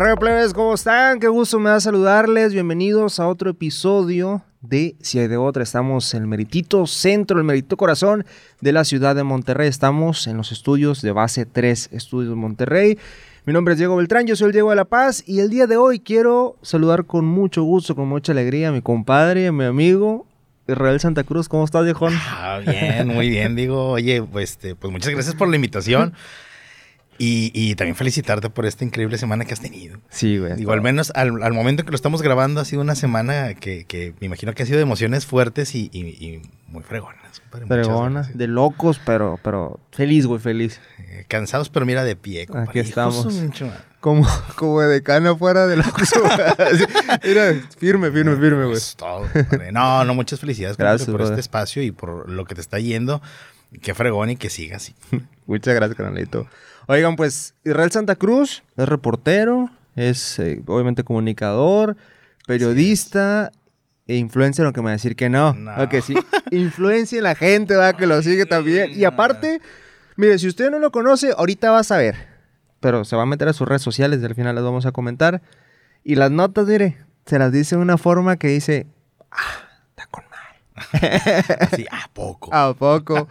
Carrera Plebes, ¿cómo están? Qué gusto me da saludarles. Bienvenidos a otro episodio de Si hay de otra. Estamos en el meritito centro, el meritito corazón de la ciudad de Monterrey. Estamos en los estudios de base 3, Estudios Monterrey. Mi nombre es Diego Beltrán, yo soy el Diego de la Paz y el día de hoy quiero saludar con mucho gusto, con mucha alegría a mi compadre, a mi amigo, Israel Santa Cruz. ¿Cómo estás, viejón? Ah, bien, muy bien, digo. Oye, pues, este, pues muchas gracias por la invitación. Y, y, también felicitarte por esta increíble semana que has tenido. Sí, güey. Digo, al menos al, al, momento en que lo estamos grabando ha sido una semana que, que me imagino que ha sido de emociones fuertes y, y, y muy fregonas. Fregonas, de locos, pero, pero feliz, güey, feliz. Eh, cansados, pero mira de pie. Compadre. Aquí estamos. Como, como de cana fuera de locos. mira, firme, firme, firme, güey. Es todo, no, no, muchas felicidades gracias, por brother. este espacio y por lo que te está yendo. Qué fregón y que siga así. Muchas gracias, canalito. Oigan, pues Israel Santa Cruz es reportero, es eh, obviamente comunicador, periodista sí. e influencer, aunque me va a decir que no. No. Aunque sí, influencia en la gente, va, que lo sigue también. Y aparte, mire, si usted no lo conoce, ahorita va a saber. Pero se va a meter a sus redes sociales y al final las vamos a comentar. Y las notas, mire, se las dice de una forma que dice, ah, Así, ¿a poco? ¿A poco?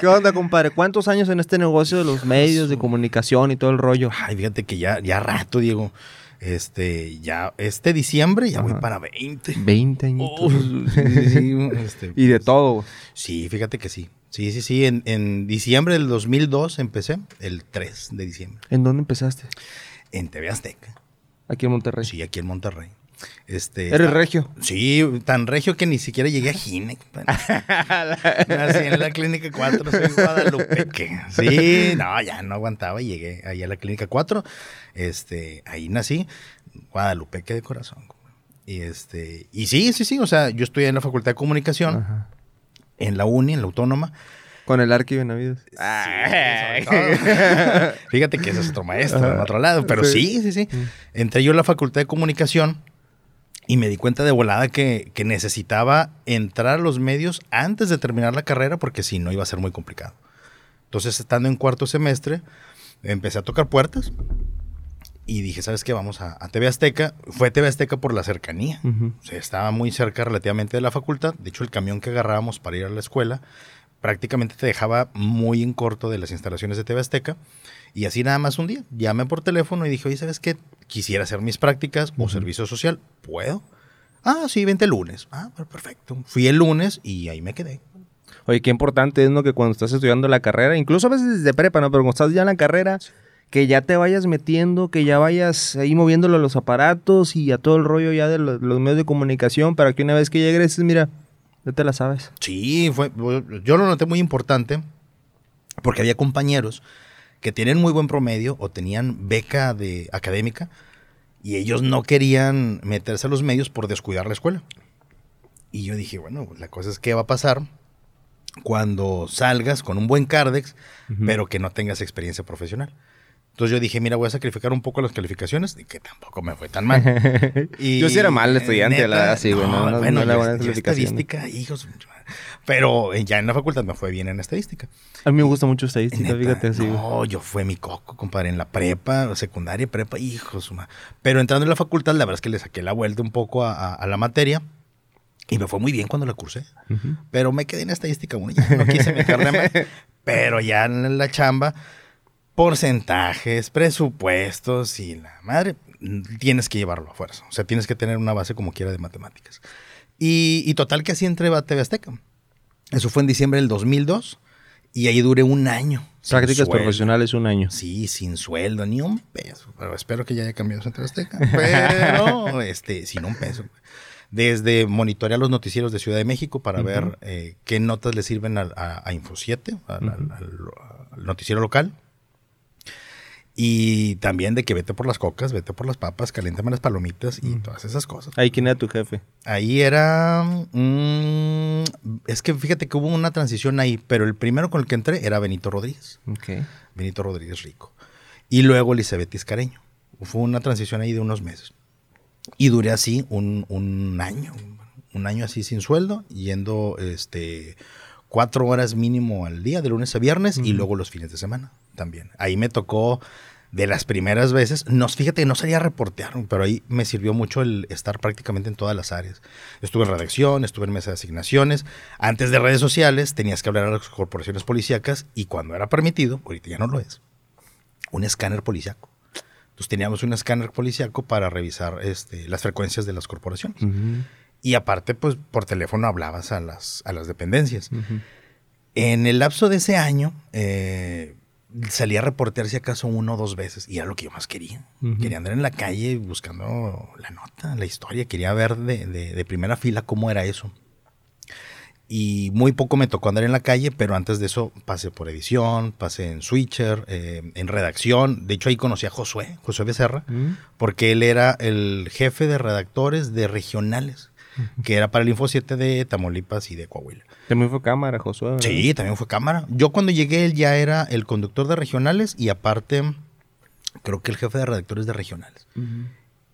¿Qué onda, compadre? ¿Cuántos años en este negocio de los medios de comunicación y todo el rollo? Ay, fíjate que ya, ya rato, Diego. Este, ya, este diciembre ya Ajá. voy para 20. 20 años. Oh, sí, sí, este, y de todo. Sí, fíjate que sí. Sí, sí, sí. En, en, diciembre del 2002 empecé, el 3 de diciembre. ¿En dónde empezaste? En TV Azteca. ¿Aquí en Monterrey? Sí, aquí en Monterrey. Este, ¿Eres regio? Sí, tan regio que ni siquiera llegué a Gine. Nací en la clínica 4, soy Guadalupe. Sí, no, ya no aguantaba y llegué ahí a la clínica 4. Este, ahí nací, Guadalupeque de corazón. Y este, y sí, sí, sí, o sea, yo estudié en la Facultad de Comunicación, Ajá. en la UNI, en la Autónoma. Con el Arqui Benavides. Sí, Fíjate que ese es otro maestro, en otro lado, pero sí, sí, sí. sí. Entré yo en la Facultad de Comunicación y me di cuenta de volada que, que, necesitaba entrar a los medios antes de terminar la carrera porque si no iba a ser muy complicado. Entonces, estando en cuarto semestre, empecé a tocar puertas y dije, ¿sabes qué? Vamos a, a TV Azteca. Fue TV Azteca por la cercanía. Uh -huh. O sea, estaba muy cerca relativamente de la facultad. De hecho, el camión que agarrábamos para ir a la escuela prácticamente te dejaba muy en corto de las instalaciones de TV Azteca. Y así nada más un día, llamé por teléfono y dije, oye, ¿sabes qué? Quisiera hacer mis prácticas uh -huh. o servicio social. ¿Puedo? Ah, sí, vente el lunes. Ah, perfecto. Fui el lunes y ahí me quedé. Oye, qué importante es, ¿no? Que cuando estás estudiando la carrera, incluso a veces desde prepa, ¿no? Pero cuando estás ya en la carrera, que ya te vayas metiendo, que ya vayas ahí moviéndolo a los aparatos y a todo el rollo ya de los, los medios de comunicación para que una vez que llegues, mira, ya te la sabes. Sí, fue, yo lo noté muy importante porque había compañeros que tienen muy buen promedio o tenían beca de académica y ellos no querían meterse a los medios por descuidar la escuela. Y yo dije, bueno, la cosa es que va a pasar cuando salgas con un buen Cardex, uh -huh. pero que no tengas experiencia profesional. Entonces yo dije, mira, voy a sacrificar un poco las calificaciones, y que tampoco me fue tan mal. y, yo sí era mal estudiante, neta, la verdad, sí, güey. No, no, bueno, no era buena estadística, hijos. Pero ya en la facultad me fue bien en estadística. A mí me gusta mucho estadística, neta, fíjate así. No, yo fue mi coco, compadre, en la prepa, secundaria, prepa, hijos. Pero entrando en la facultad, la verdad es que le saqué la vuelta un poco a, a, a la materia. Y me fue muy bien cuando la cursé. Uh -huh. Pero me quedé en estadística 1. Ya no quise meterle más. Pero ya en la chamba, porcentajes, presupuestos y la madre, tienes que llevarlo a fuerza. O sea, tienes que tener una base como quiera de matemáticas. Y, y total que así entré a TV Azteca. Eso fue en diciembre del 2002 y ahí duré un año. Prácticas profesionales un año. Sí, sin sueldo, ni un peso. Pero espero que ya haya cambiado en TV Azteca. Pero, este, sin un peso desde monitorear los noticieros de Ciudad de México para uh -huh. ver eh, qué notas le sirven a, a, a Info 7, a, uh -huh. al, al, al, noticiero local. Y también de que vete por las cocas, vete por las papas, caliéntame las palomitas y todas esas cosas. ¿Ahí quién era tu jefe? Ahí era... Mmm, es que fíjate que hubo una transición ahí, pero el primero con el que entré era Benito Rodríguez. Okay. Benito Rodríguez Rico. Y luego Elizabeth Iscareño. Fue una transición ahí de unos meses. Y duré así un, un, año, un año así sin sueldo, yendo este, cuatro horas mínimo al día, de lunes a viernes, -huh. y luego los fines de semana también. Ahí me tocó de las primeras veces, nos, fíjate, no salía a reportear, pero ahí me sirvió mucho el estar prácticamente en todas las áreas. Estuve en redacción, estuve en mesa de asignaciones. Antes de redes sociales tenías que hablar a las corporaciones policíacas y cuando era permitido, ahorita ya no lo es, un escáner policíaco. Entonces teníamos un escáner policíaco para revisar este, las frecuencias de las corporaciones. Y aparte, pues por teléfono hablabas a las, a las dependencias. En el lapso de ese año, eh, salía a reportear si acaso uno o dos veces y era lo que yo más quería. Quería andar en la calle buscando la nota, la historia, quería ver de, primera fila cómo era eso. Y muy poco me tocó andar en la calle, pero antes de eso pasé por edición, pasé en switcher, eh, en redacción. De hecho ahí conocí a Josué, Josué Becerra, mm. porque él era el jefe de redactores de regionales que era para el Info 7 de Tamaulipas y de Coahuila. También fue cámara, Josué. Sí, también fue cámara. Yo cuando llegué, él ya era el conductor de regionales y aparte, creo que el jefe de redactores de regionales.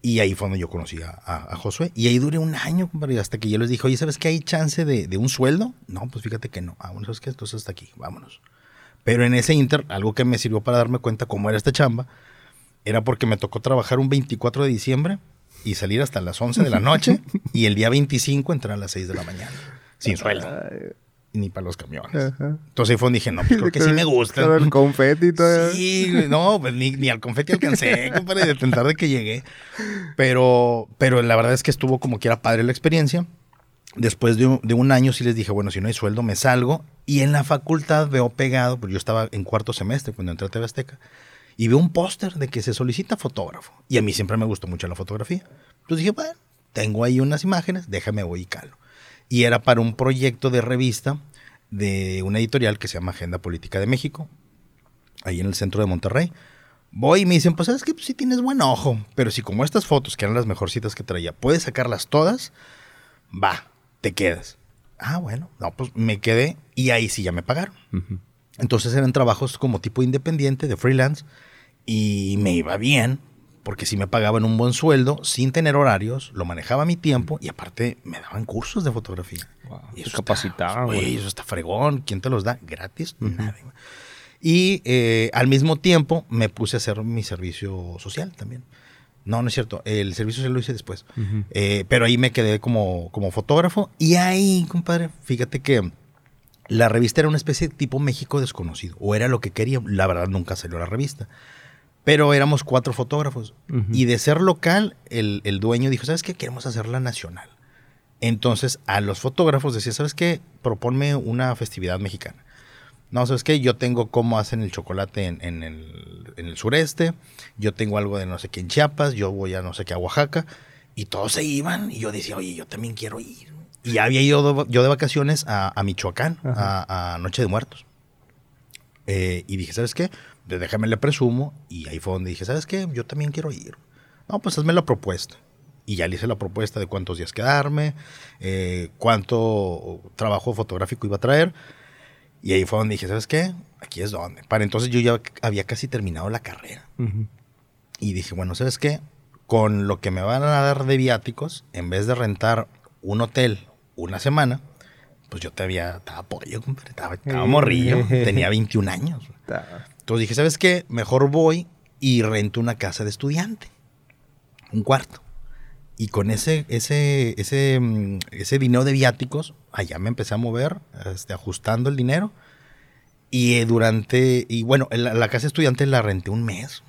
Y ahí fue donde yo conocí a, Josué. Y ahí duré un año, hasta que yo les dije, oye, ¿sabes que hay chance de, un sueldo? No, pues fíjate que no. Ah, bueno, ¿sabes qué? Entonces hasta aquí, vámonos. Pero en ese inter, algo que me sirvió para darme cuenta cómo era esta chamba, era porque me tocó trabajar un 24 de diciembre y salir hasta las 11 de la noche y el día 25 entrar a las 6 de la mañana. Sin sueldo. Ni para los camiones. Entonces ahí fue donde dije, no, pues creo que sí me gusta. el confeti todo. Sí, no, pues ni, al confeti alcancé, compadre, de tentar de que llegué. Pero, pero la verdad es que estuvo como que era padre la experiencia. Después de un, de un, año sí les dije, bueno, si no hay sueldo me salgo. Y en la facultad veo pegado, porque yo estaba en cuarto semestre cuando entré a TV Azteca y veo un póster de que se solicita fotógrafo. Y a mí siempre me gustó mucho la fotografía. Entonces dije, bueno, tengo ahí unas imágenes, déjame voy y calo. Y era para un proyecto de revista de una editorial que se llama Agenda Política de México, ahí en el centro de Monterrey. Voy y me dicen, pues sabes que pues, sí tienes buen ojo, pero si como estas fotos, que eran las mejorcitas que traía, puedes sacarlas todas, va, te quedas. Ah, bueno, no, pues me quedé y ahí sí ya me pagaron. Entonces eran trabajos como tipo independiente, de freelance, y me iba bien, porque si me pagaban un buen sueldo, sin tener horarios, lo manejaba mi tiempo y aparte me daban cursos de fotografía. y eso capacitaba, güey. Eso está fregón. ¿Quién te los da? ¿Gratis? Nadie. Y eh, al mismo tiempo me puse a hacer mi servicio social también. No, no es cierto. El servicio social lo hice después. Eh, pero ahí me quedé como, como fotógrafo. Y ahí, compadre, fíjate que la revista era una especie de tipo México desconocido. O era lo que quería. La verdad, nunca salió la revista. Pero éramos cuatro fotógrafos. Y de ser local, el, dueño dijo, ¿sabes qué? Queremos hacerla nacional. Entonces a los fotógrafos decía, ¿sabes qué? Proponme una festividad mexicana. No, ¿sabes qué? Yo tengo cómo hacen el chocolate en, el, sureste, yo tengo algo de no sé qué en Chiapas, yo voy a no sé qué a Oaxaca, y todos se iban, y yo decía, oye, yo también quiero ir. Y había ido yo de vacaciones a, Michoacán, a, Noche de Muertos. Eh, y dije, ¿sabes qué? Déjame le presumo. Y ahí fue donde dije, ¿sabes qué? Yo también quiero ir. No, pues hazme la propuesta. Y ya le hice la propuesta de cuántos días quedarme, eh, cuánto trabajo fotográfico iba a traer. Y ahí fue donde dije, ¿sabes qué? Aquí es donde. Para entonces yo ya había casi terminado la carrera. Y dije, bueno, ¿sabes qué? Con lo que me van a dar de viáticos, en vez de rentar un hotel una semana, pues yo te había, estaba pollo, estaba, estaba morrillo, tenía 21 años. Entonces dije, ¿sabes qué? Mejor voy y rento una casa de estudiante. Un cuarto. Y con ese, ese, ese, mm, ese dinero de viáticos, allá me empecé a mover, este, ajustando el dinero. Y durante, y bueno, la, casa de estudiante la renté un mes.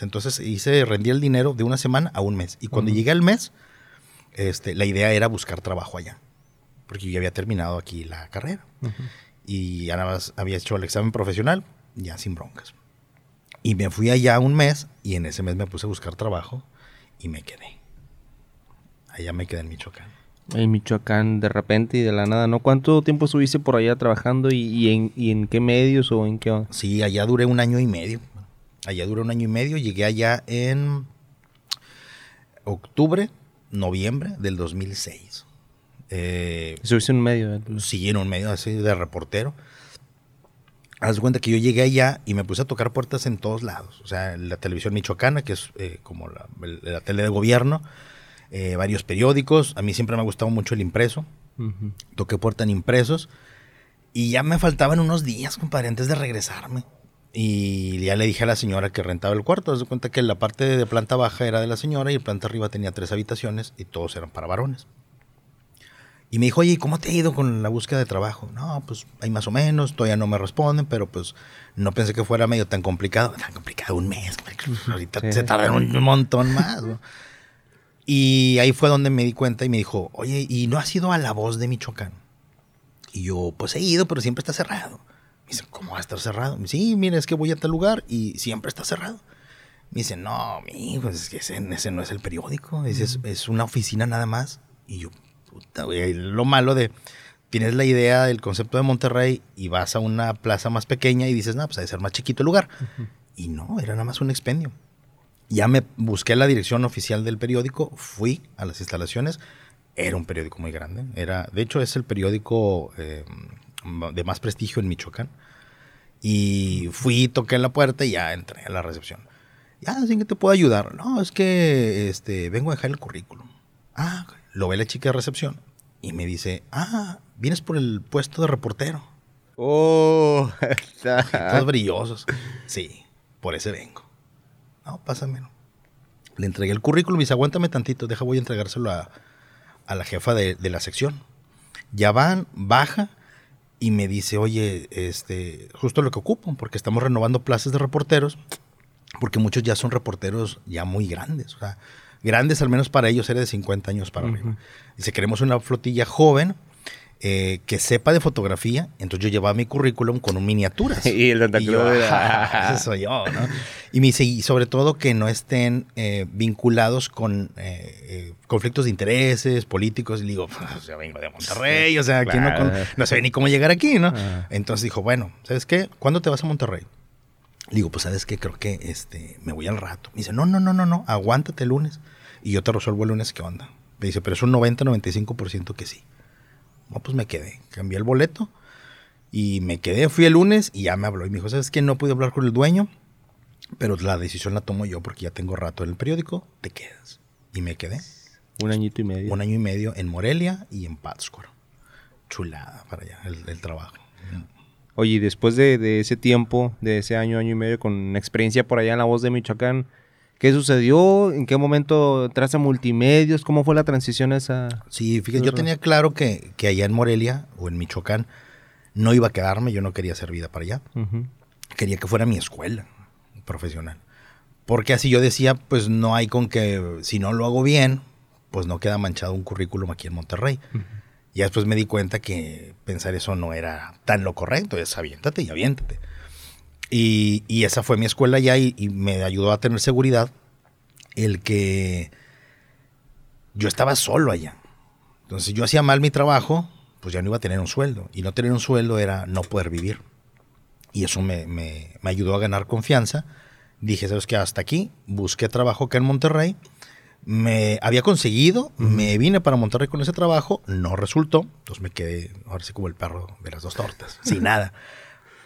entonces hice, rendí el dinero de una semana a un mes. Y cuando llegué al mes, este, la idea era buscar trabajo allá. Porque yo ya había terminado aquí la carrera. Y nada más había hecho el examen profesional, ya sin broncas. Y me fui allá un mes y en ese mes me puse a buscar trabajo y me quedé. Allá me quedé en Michoacán. En Michoacán de repente y de la nada, ¿no? ¿Cuánto tiempo estuviste por allá trabajando y, en, en, qué medios o en qué? Sí, allá duré un año y medio. Allá duré un año y medio. Llegué allá en octubre, noviembre del 2006. Eh, ¿Estuviste en un medio? Sí, en un medio así de reportero haz cuenta que yo llegué allá y me puse a tocar puertas en todos lados. O sea, la televisión michoacana, que es eh, como la, tele de gobierno, eh, varios periódicos. A mí siempre me ha gustado mucho el impreso. Toqué puerta en impresos. Y ya me faltaban unos días, compadre, antes de regresarme. Y ya le dije a la señora que rentaba el cuarto. Se cuenta que la parte de planta baja era de la señora y el planta arriba tenía tres habitaciones y todos eran para varones. Y me dijo, oye, ¿cómo te ha ido con la búsqueda de trabajo? No, pues hay más o menos, todavía no me responden, pero pues no pensé que fuera medio tan complicado. Tan complicado, un mes. Ahorita se tardan un montón más. Y ahí fue donde me di cuenta y me dijo, oye, ¿y no has ido a La Voz de Michoacán? Y yo, pues he ido, pero siempre está cerrado. Me dice, ¿cómo va a estar cerrado? Me dice, sí, mira, es que voy a tal lugar y siempre está cerrado. Me dice, no, mi, pues es que ese, no es el periódico, es, es, una oficina nada más. Y yo, puta, güey, lo malo de, tienes la idea del concepto de Monterrey y vas a una plaza más pequeña y dices, no, pues ha de ser más chiquito el lugar. Y no, era nada más un expendio. Ya me busqué la dirección oficial del periódico, fui a las instalaciones, era un periódico muy grande, era, de hecho es el periódico... Eh, de más prestigio en Michoacán. Y fui, toqué la puerta y ya entré a la recepción. Ya, ¿sí que te puedo ayudar? No, es que este, vengo a dejar el currículum. Ah, lo ve la chica de recepción y me dice, ah, vienes por el puesto de reportero. Oh, todos brillosos. Sí, por ese vengo. No, pásamelo. Le entregué el currículum y dice, aguántame tantito, deja, voy a entregárselo a, a la jefa de, de, la sección. Ya van, baja y me dice, oye, este, justo lo que ocupo, porque estamos renovando plazas de reporteros, porque muchos ya son reporteros ya muy grandes, o sea, grandes al menos para ellos era de 50 años para arriba. Dice, queremos una flotilla joven eh, que sepa de fotografía, entonces yo llevaba mi currículum con un miniaturas. y el y yo, ese soy yo, ¿no? Y me dice, y sobre todo que no estén eh, vinculados con eh, conflictos de intereses políticos. Y digo, pues, yo vengo de Monterrey, o sea, aquí no, no sé ni cómo llegar aquí, ¿no? Entonces dijo, bueno, ¿sabes qué? ¿Cuándo te vas a Monterrey? Digo, pues sabes qué, creo que este, me voy al rato. Me dice, no, no, no, no, no, aguántate el lunes. Y yo te resuelvo el lunes, ¿qué onda? Me dice, pero es un 90-95% que sí. No, pues me quedé. Cambié el boleto y me quedé. Fui el lunes y ya me habló. Y me dijo, ¿sabes qué? No pude hablar con el dueño, pero la decisión la tomo yo porque ya tengo rato en el periódico. Te quedas. Y me quedé. Un añito y medio. Un año y medio en Morelia y en Pátzcuaro. Chulada para allá, el, trabajo. Oye, después de, de, ese tiempo, de ese año, año y medio, con experiencia por allá en la voz de Michoacán, ¿Qué sucedió? ¿En qué momento entraste a multimedios? ¿Cómo fue la transición esa? Sí, fíjate, yo tenía claro que, que, allá en Morelia o en Michoacán no iba a quedarme, yo no quería hacer vida para allá. Quería que fuera mi escuela profesional. Porque así yo decía, pues no hay con que, si no lo hago bien, pues no queda manchado un currículum aquí en Monterrey. Y después me di cuenta que pensar eso no era tan lo correcto, es aviéntate y aviéntate. Y, esa fue mi escuela ya y, me ayudó a tener seguridad el que yo estaba solo allá. Entonces yo hacía mal mi trabajo, pues ya no iba a tener un sueldo. Y no tener un sueldo era no poder vivir. Y eso me, me, me ayudó a ganar confianza. Dije, ¿sabes qué? Hasta aquí. Busqué trabajo acá en Monterrey. Me había conseguido, me vine para Monterrey con ese trabajo, no resultó. Entonces me quedé, ahora sí como el perro de las dos tortas, sin nada.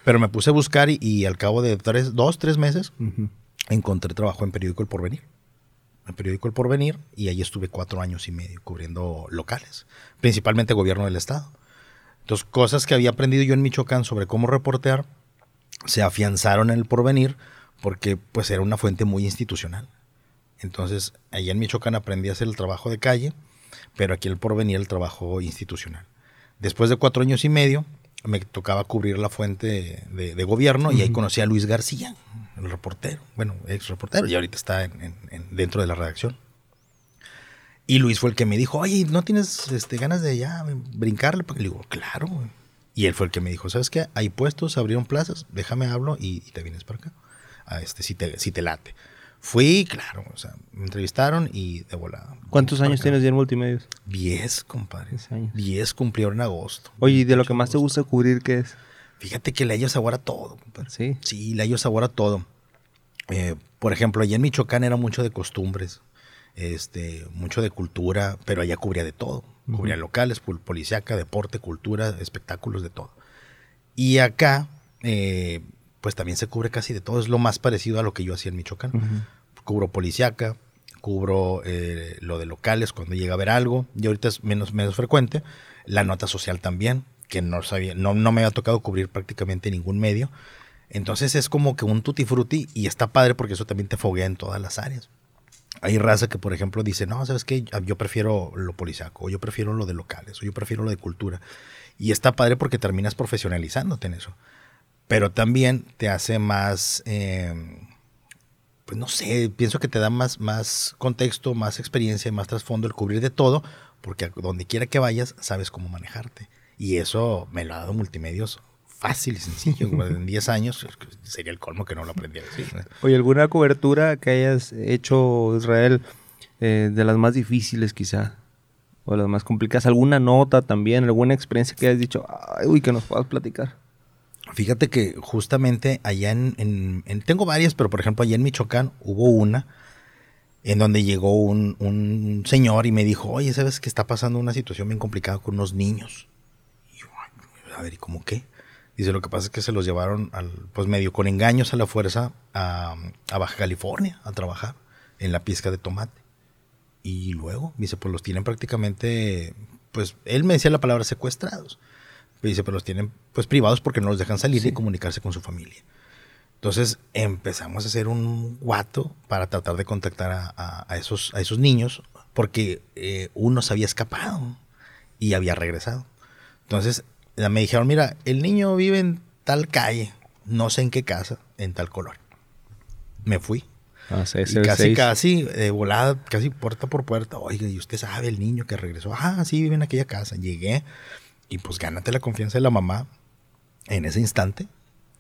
Pero me puse a buscar y, al cabo de tres, dos, tres meses encontré trabajo en Periódico El Porvenir. En Periódico El Porvenir y ahí estuve cuatro años y medio cubriendo locales, principalmente gobierno del estado. Entonces, cosas que había aprendido yo en Michoacán sobre cómo reportear se afianzaron en El Porvenir porque pues era una fuente muy institucional. Entonces, allá en Michoacán aprendí a hacer el trabajo de calle, pero aquí El Porvenir el trabajo institucional. Después de cuatro años y medio, me tocaba cubrir la fuente de, gobierno y ahí conocí a Luis García, el reportero, bueno, ex reportero, y ahorita está dentro de la redacción. Y Luis fue el que me dijo, oye, ¿no tienes este, ganas de ya brincarle? Porque le digo, claro. Y él fue el que me dijo, ¿sabes qué? Hay puestos, abrieron plazas, déjame hablo y, te vienes para acá. A este, si te, si te late. Fui, claro, o sea, me entrevistaron y de volada. ¿Cuántos años tienes ya en multimedios? Diez, compadre. Diez años. Diez cumplieron en agosto. Oye, ¿y de lo que más te gusta cubrir qué es? Fíjate que le hallo sabor a todo, compadre. Sí. Sí, le hallo sabor a todo. Eh, por ejemplo, allá en Michoacán era mucho de costumbres, este, mucho de cultura, pero allá cubría de todo. Cubría locales, policiaca, deporte, cultura, espectáculos, de todo. Y acá, eh, pues también se cubre casi de todo. Es lo más parecido a lo que yo hacía en Michoacán. Cubro policiaca, cubro eh, lo de locales cuando llega a ver algo. Y ahorita es menos, menos frecuente. La nota social también, que no sabía, no, no me había tocado cubrir prácticamente ningún medio. Entonces es como que un tutti frutti y está padre porque eso también te foguea en todas las áreas. Hay raza que, por ejemplo, dice, no, ¿sabes qué? Yo prefiero lo policiaco, o yo prefiero lo de locales, o yo prefiero lo de cultura. Y está padre porque terminas profesionalizándote en eso. Pero también te hace más, em, pues no sé, pienso que te da más, más contexto, más experiencia, más trasfondo el cubrir de todo, porque donde quiera que vayas, sabes cómo manejarte. Y eso me lo ha dado multimedios fácil y sencillo. en 10 años sería el colmo que no lo aprendiera. Oye, ¿alguna cobertura que hayas hecho, Israel, eh, de las más difíciles quizá? O las más complicadas. ¿Alguna nota también? ¿Alguna experiencia que hayas dicho, ay, uy, que nos puedas platicar? Fíjate que justamente allá en, Tengo varias, pero por ejemplo allá en Michoacán hubo una en donde llegó un, un, señor y me dijo, oye, ¿sabes que está pasando una situación bien complicada con unos niños? Y yo, a ver, ¿y cómo qué? Dice, lo que pasa es que se los llevaron, al, pues medio con engaños a la fuerza, a, Baja California a trabajar en la pizca de tomate. Y luego, dice, pues los tienen prácticamente, pues él me decía la palabra secuestrados. Dice, pero los tienen pues privados porque no los dejan salir y comunicarse con su familia. Entonces empezamos a hacer un guato para tratar de contactar a, esos, a esos niños porque eh, uno se había escapado y había regresado. Entonces me dijeron, mira, el niño vive en tal calle, no sé en qué casa, en tal color. Me fui. Ah, casi, casi, de volada, casi puerta por puerta. Oiga, y usted sabe el niño que regresó. Ah, sí, vive en aquella casa. Llegué y pues gánate la confianza de la mamá en ese instante,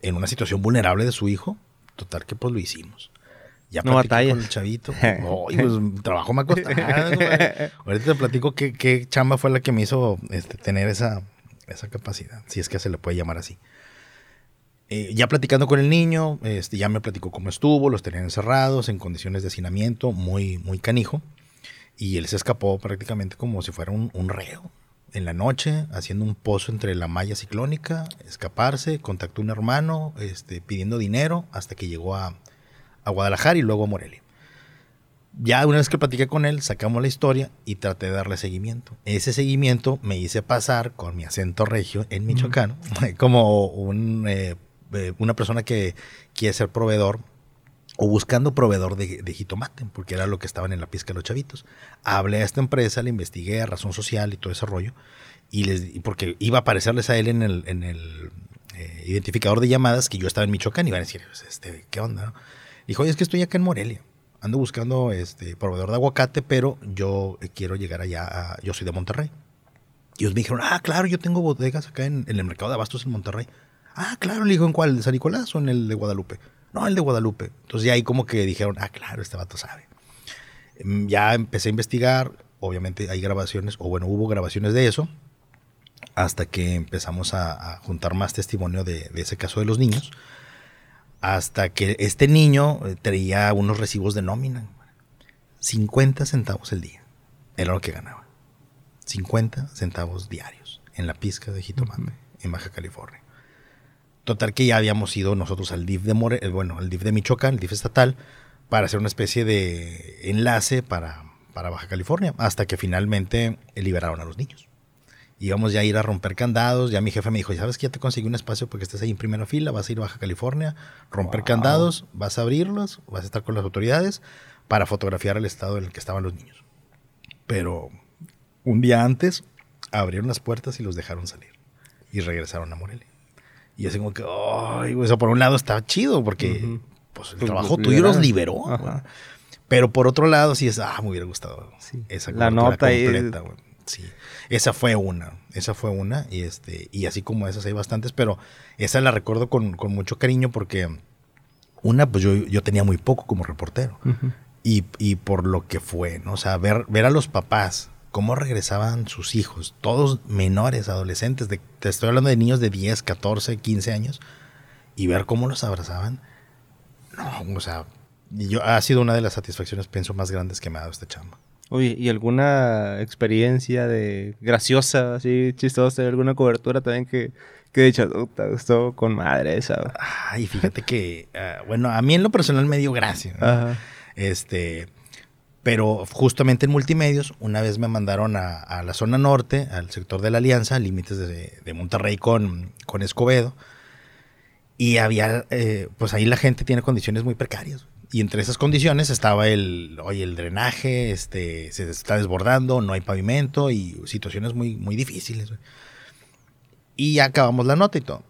en una situación vulnerable de su hijo. Total que pues lo hicimos. Ya no con el chavito. Ay, pues trabajo me ha costado. Ahorita te platico qué, qué chamba fue la que me hizo este, tener esa, esa capacidad, si es que se le puede llamar así. Eh, ya platicando con el niño, este, ya me platicó cómo estuvo, los tenían encerrados en condiciones de hacinamiento muy, muy canijo, y él se escapó prácticamente como si fuera un, reo. En la noche, haciendo un pozo entre la malla ciclónica, escaparse, contactó a un hermano este, pidiendo dinero hasta que llegó a, a Guadalajara y luego a Morelia ya una vez que platiqué con él, sacamos la historia y traté de darle seguimiento. Ese seguimiento me hice pasar con mi acento regio en Michoacán, como un, eh, eh, una persona que quiere ser proveedor o buscando proveedor de, jitomate, porque era lo que estaban en la pizca los chavitos. Hablé a esta empresa, le investigué a razón social y todo ese rollo, y les, porque iba a aparecerles a él en el, en eh, identificador de llamadas que yo estaba en Michoacán y iban a decir, pues, este, ¿qué onda? Dijo, oye, es que estoy acá en Morelia ando buscando este proveedor de aguacate, pero yo quiero llegar allá, yo soy de Monterrey. Y ellos me dijeron, ah, claro, yo tengo bodegas acá en, el mercado de abastos en Monterrey. Ah, claro, le dijo, ¿en cuál? ¿De San Nicolás o en el de Guadalupe? No, el de Guadalupe. Entonces ya ahí como que dijeron, ah, claro, este vato sabe. Em, ya empecé a investigar, obviamente hay grabaciones, o bueno, hubo grabaciones de eso, hasta que empezamos a, juntar más testimonio de, de, ese caso de los niños hasta que este niño eh, traía unos recibos de nómina. 50 centavos el día. Era lo que ganaba. 50 centavos diarios en la pizca de jitomate en Baja California. Total que ya habíamos ido nosotros al DIF de More, eh, bueno, al DIF de Michoacán, el DIF estatal, para hacer una especie de enlace para, para Baja California, hasta que finalmente liberaron a los niños íbamos ya a ir a romper candados. Ya mi jefe me dijo, ¿sabes que ya te conseguí un espacio porque estás ahí en primera fila? Vas a ir a Baja California, romper candados, vas a abrirlos, vas a estar con las autoridades para fotografiar el estado en el que estaban los niños. Pero un día antes abrieron las puertas y los dejaron salir. Y regresaron a Morelia. Y así como que, ay, eso por un lado está chido porque pues, el pues, trabajo tuyo los liberó. Pero por otro lado sí es, ah, me hubiera gustado esa La nota completa, Sí. Esa fue una, esa fue una, y este, y así como esas hay bastantes, pero esa la recuerdo con, mucho cariño porque una, pues yo, yo tenía muy poco como reportero. y, y, por lo que fue, ¿no? O sea, ver, ver a los papás, cómo regresaban sus hijos, todos menores, adolescentes, de, te estoy hablando de niños de 10, 14, 15 años, y ver cómo los abrazaban. No, o sea, yo, ha sido una de las satisfacciones, pienso, más grandes que me ha dado este chamba. Oye, ¿y alguna experiencia de graciosa, así chistosa, alguna cobertura también que, que de hecho, te gustó con madre esa? Ay, fíjate que, ah, bueno, a mí en lo personal me dio gracia. Ajá. Este, pero justamente en multimedios, una vez me mandaron a, la zona norte, al sector de la Alianza, límites de, de, Monterrey con, con Escobedo. Y había, eh, pues ahí la gente tiene condiciones muy precarias. Y entre esas condiciones estaba el, oye, el drenaje, este, se está desbordando, no hay pavimento y situaciones muy, muy difíciles. Y acabamos la nota y todo.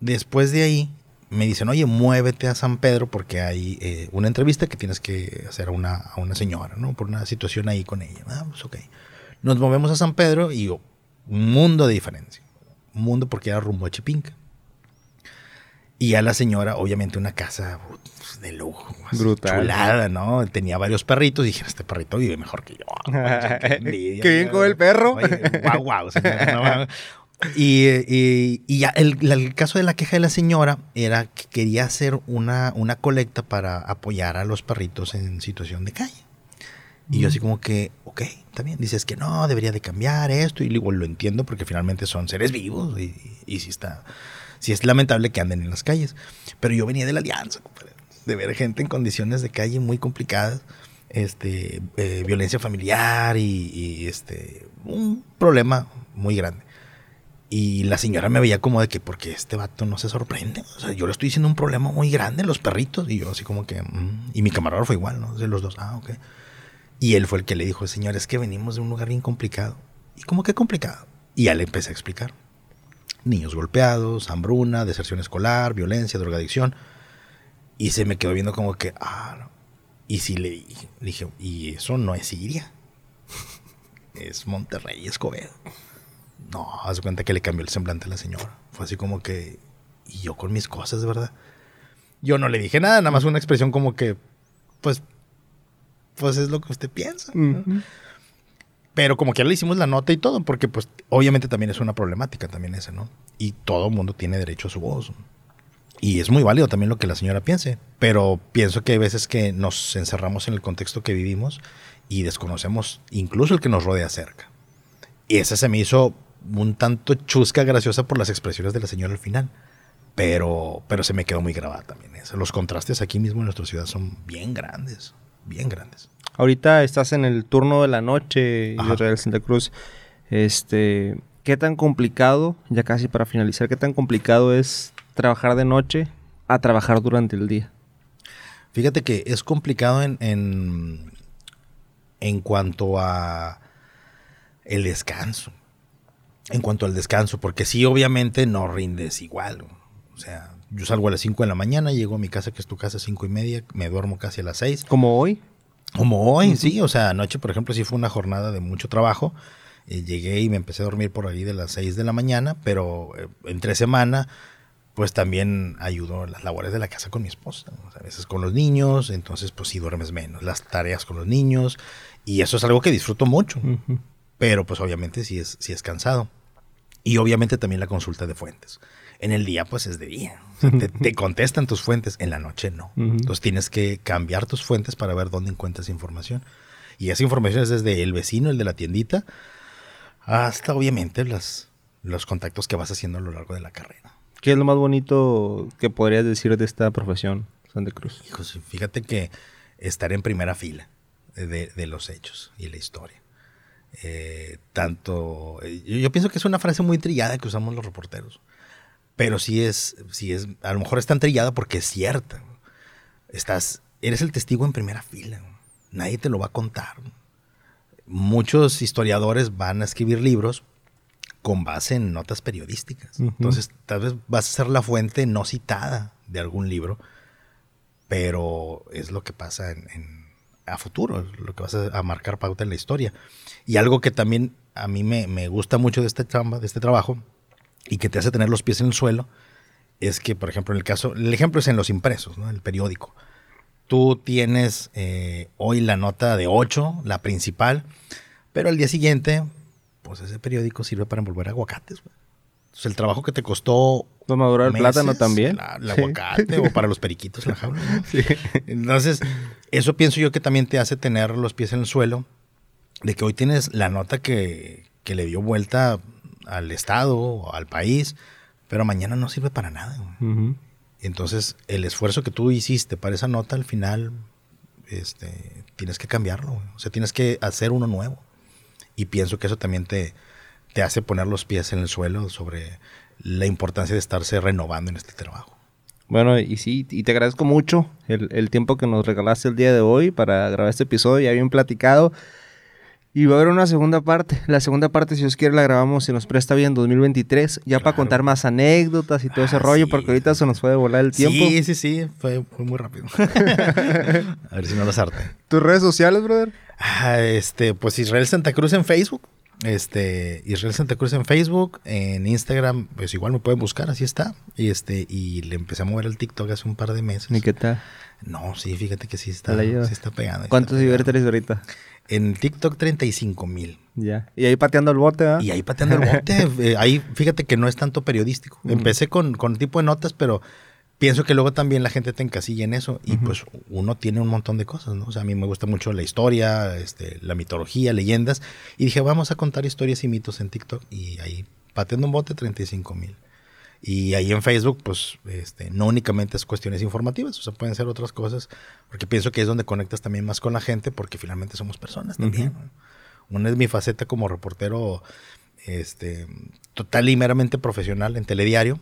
Después de ahí me dicen, oye, muévete a San Pedro porque hay eh, una entrevista que tienes que hacer a una, a una señora, ¿no? Por una situación ahí con ella. Ah, pues ok. Nos movemos a San Pedro y un mundo de diferencia. Un mundo porque era rumbo a Chipinca. Y a la señora, obviamente, una casa de lujo. Brutal. Chulada, ¿no? Tenía varios perritos. Y dije, este perrito vive mejor que yo. qué, envidia, qué bien con el perro. guau, guau. Señora, y, y, y ya el, el, caso de la queja de la señora era que quería hacer una, una colecta para apoyar a los perritos en situación de calle. Y yo así como que, ok, también dices que no, debería de cambiar esto. Y digo, lo entiendo porque finalmente son seres vivos y, y sí está, sí es lamentable que anden en las calles. Pero yo venía de la alianza, de ver gente en condiciones de calle muy complicadas, este, eh, violencia familiar y, y, este, un problema muy grande. Y la señora me veía como de que, porque este vato no se sorprende. O sea, yo le estoy diciendo un problema muy grande, los perritos. Y yo así como que, mm. y mi camarógrafo igual, ¿no? De los dos, ah, ok. Y él fue el que le dijo, señor, es que venimos de un lugar bien complicado. ¿Y cómo que complicado? Y ya le empecé a explicar. Niños golpeados, hambruna, deserción escolar, violencia, drogadicción. Y se me quedó viendo como que, ah, no. Y sí le dije, le dije, y eso no es Siria. es Monterrey, Escobedo. No, haz cuenta que le cambió el semblante a la señora. Fue así como que, y yo con mis cosas, ¿verdad? Yo no le dije nada, nada más una expresión como que, pues, pues es lo que usted piensa. ¿no? Uh -huh. Pero como que ya le hicimos la nota y todo, porque pues obviamente también es una problemática también esa, ¿no? Y todo el mundo tiene derecho a su voz. Y es muy válido también lo que la señora piense, pero pienso que hay veces que nos encerramos en el contexto que vivimos y desconocemos incluso el que nos rodea cerca. Y esa se me hizo un tanto chusca graciosa por las expresiones de la señora al final. Pero, pero se me quedó muy grabada también eso. Los contrastes aquí mismo en nuestra ciudad son bien grandes, bien grandes. Ahorita estás en el turno de la noche, Israel Santa Cruz. Este, ¿Qué tan complicado, ya casi para finalizar, qué tan complicado es trabajar de noche a trabajar durante el día? Fíjate que es complicado en, en, en cuanto a el descanso en cuanto al descanso, porque sí, obviamente no rindes igual. O sea, yo salgo a las 5 de la mañana, llego a mi casa, que es tu casa, 5 y media, me duermo casi a las 6. ¿Como hoy? Como hoy, uh -huh. sí. O sea, anoche, por ejemplo, sí fue una jornada de mucho trabajo. Eh, llegué y me empecé a dormir por ahí de las 6 de la mañana, pero eh, entre semana, pues también ayudo en las labores de la casa con mi esposa. O sea, a veces con los niños, entonces pues sí duermes menos. Las tareas con los niños, y eso es algo que disfruto mucho. Uh -huh. Pero pues obviamente sí es, sí es cansado. Y obviamente también la consulta de fuentes. En el día pues es de día. O sea, te, te, contestan tus fuentes, en la noche no. Uh -huh. Entonces tienes que cambiar tus fuentes para ver dónde encuentras información. Y esa información es desde el vecino, el de la tiendita, hasta obviamente las, los contactos que vas haciendo a lo largo de la carrera. ¿Qué es lo más bonito que podrías decir de esta profesión, Santa Cruz? Hijos, fíjate que estar en primera fila de, de los hechos y la historia. Eh, tanto. Yo, yo, pienso que es una frase muy trillada que usamos los reporteros. Pero sí es, sí es. A lo mejor es tan trillada porque es cierta. Estás. Eres el testigo en primera fila. Nadie te lo va a contar. Muchos historiadores van a escribir libros con base en notas periodísticas. Uh -huh. Entonces, tal vez vas a ser la fuente no citada de algún libro, pero es lo que pasa en, en a futuro, lo que vas a, marcar pauta en la historia. Y algo que también a mí me, me, gusta mucho de este, chamba, de este trabajo y que te hace tener los pies en el suelo es que, por ejemplo, en el caso, el ejemplo es en los impresos, ¿no? el periódico. Tú tienes eh, hoy la nota de 8, la principal, pero al día siguiente, pues ese periódico sirve para envolver aguacates. Entonces, el trabajo que te costó. ¿Va madurar el plátano también? La, el aguacate o para los periquitos la jaula. ¿no? Sí. Entonces, eso pienso yo que también te hace tener los pies en el suelo. De que hoy tienes la nota que, que le dio vuelta al Estado o al país, pero mañana no sirve para nada. Uh -huh. Entonces, el esfuerzo que tú hiciste para esa nota, al final, este, tienes que cambiarlo. Güey. O sea, tienes que hacer uno nuevo. Y pienso que eso también te, te hace poner los pies en el suelo sobre la importancia de estarse renovando en este trabajo. Bueno, y sí, y te agradezco mucho el, el tiempo que nos regalaste el día de hoy para grabar este episodio, ya bien platicado. Y va a haber una segunda parte. La segunda parte, si Dios quiere, la grabamos si nos presta bien en 2023. Ya para contar más anécdotas y todo ese Ah, rollo, sí. porque ahorita se nos puede volar el tiempo. Sí, sí, sí, fue, fue muy rápido. a ver si no lo arte. ¿Tus redes sociales, brother? Ah, este, pues Israel Santa Cruz en Facebook. Este, Israel Santa Cruz en Facebook, en Instagram, pues igual me pueden buscar, así está. Y este, y le empecé a mover el TikTok hace un par de meses. ¿Ni qué tal? No, sí, fíjate que sí está, sí está pegando. ¿Cuántos seguidores ahorita? En TikTok 35 mil. Ya. Y ahí pateando el bote, ¿verdad? Y ahí pateando el bote. eh, ahí, fíjate que no es tanto periodístico. Empecé con, con tipo de notas, pero pienso que luego también la gente te encasilla en eso. Y pues uno tiene un montón de cosas, ¿no? O sea, a mí me gusta mucho la historia, este, la mitología, leyendas. Y dije, vamos a contar historias y mitos en TikTok. Y ahí, pateando un bote, 35 mil. Y ahí en Facebook, pues, este, no únicamente es cuestiones informativas, o sea, pueden ser otras cosas, porque pienso que es donde conectas también más con la gente, porque finalmente somos personas también. ¿no? Una es mi faceta como reportero, este, total y meramente profesional en telediario,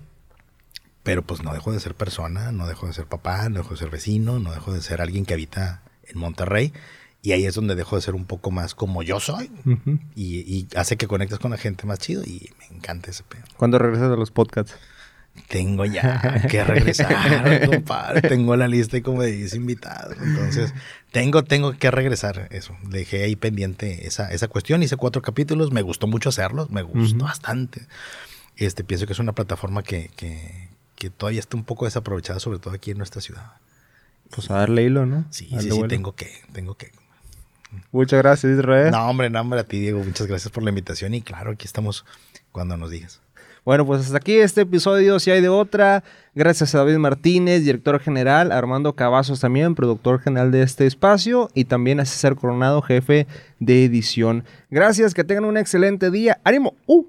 pero pues no dejo de ser persona, no dejo de ser papá, no dejo de ser vecino, no dejo de ser alguien que habita en Monterrey. Y ahí es donde dejo de ser un poco más como yo soy. Y, y hace que conectes con la gente más chido. Y me encanta ese pedo. ¿Cuándo regresas a los podcasts? Tengo ya que regresar, compadre. Tengo la lista como de 10 invitados. Entonces, tengo, tengo que regresar. Eso. Dejé ahí pendiente esa, esa cuestión. Hice cuatro capítulos. Me gustó mucho hacerlos. Me gustó bastante. Este, pienso que es una plataforma que, que, que todavía está un poco desaprovechada, sobre todo aquí en nuestra ciudad. Pues a darle hilo, ¿no? Sí, Darle sí, sí, tengo que, tengo que. Muchas gracias, Israel. No, hombre, no, hombre, a ti, Diego. Muchas gracias por la invitación. Y claro, aquí estamos cuando nos digas. Bueno, pues hasta aquí este episodio, si hay de otra. Gracias a David Martínez, director general, Armando Cavazos también, productor general de este espacio, y también a César Coronado, jefe de edición. Gracias, que tengan un excelente día. ¡Ánimo! ¡Uh!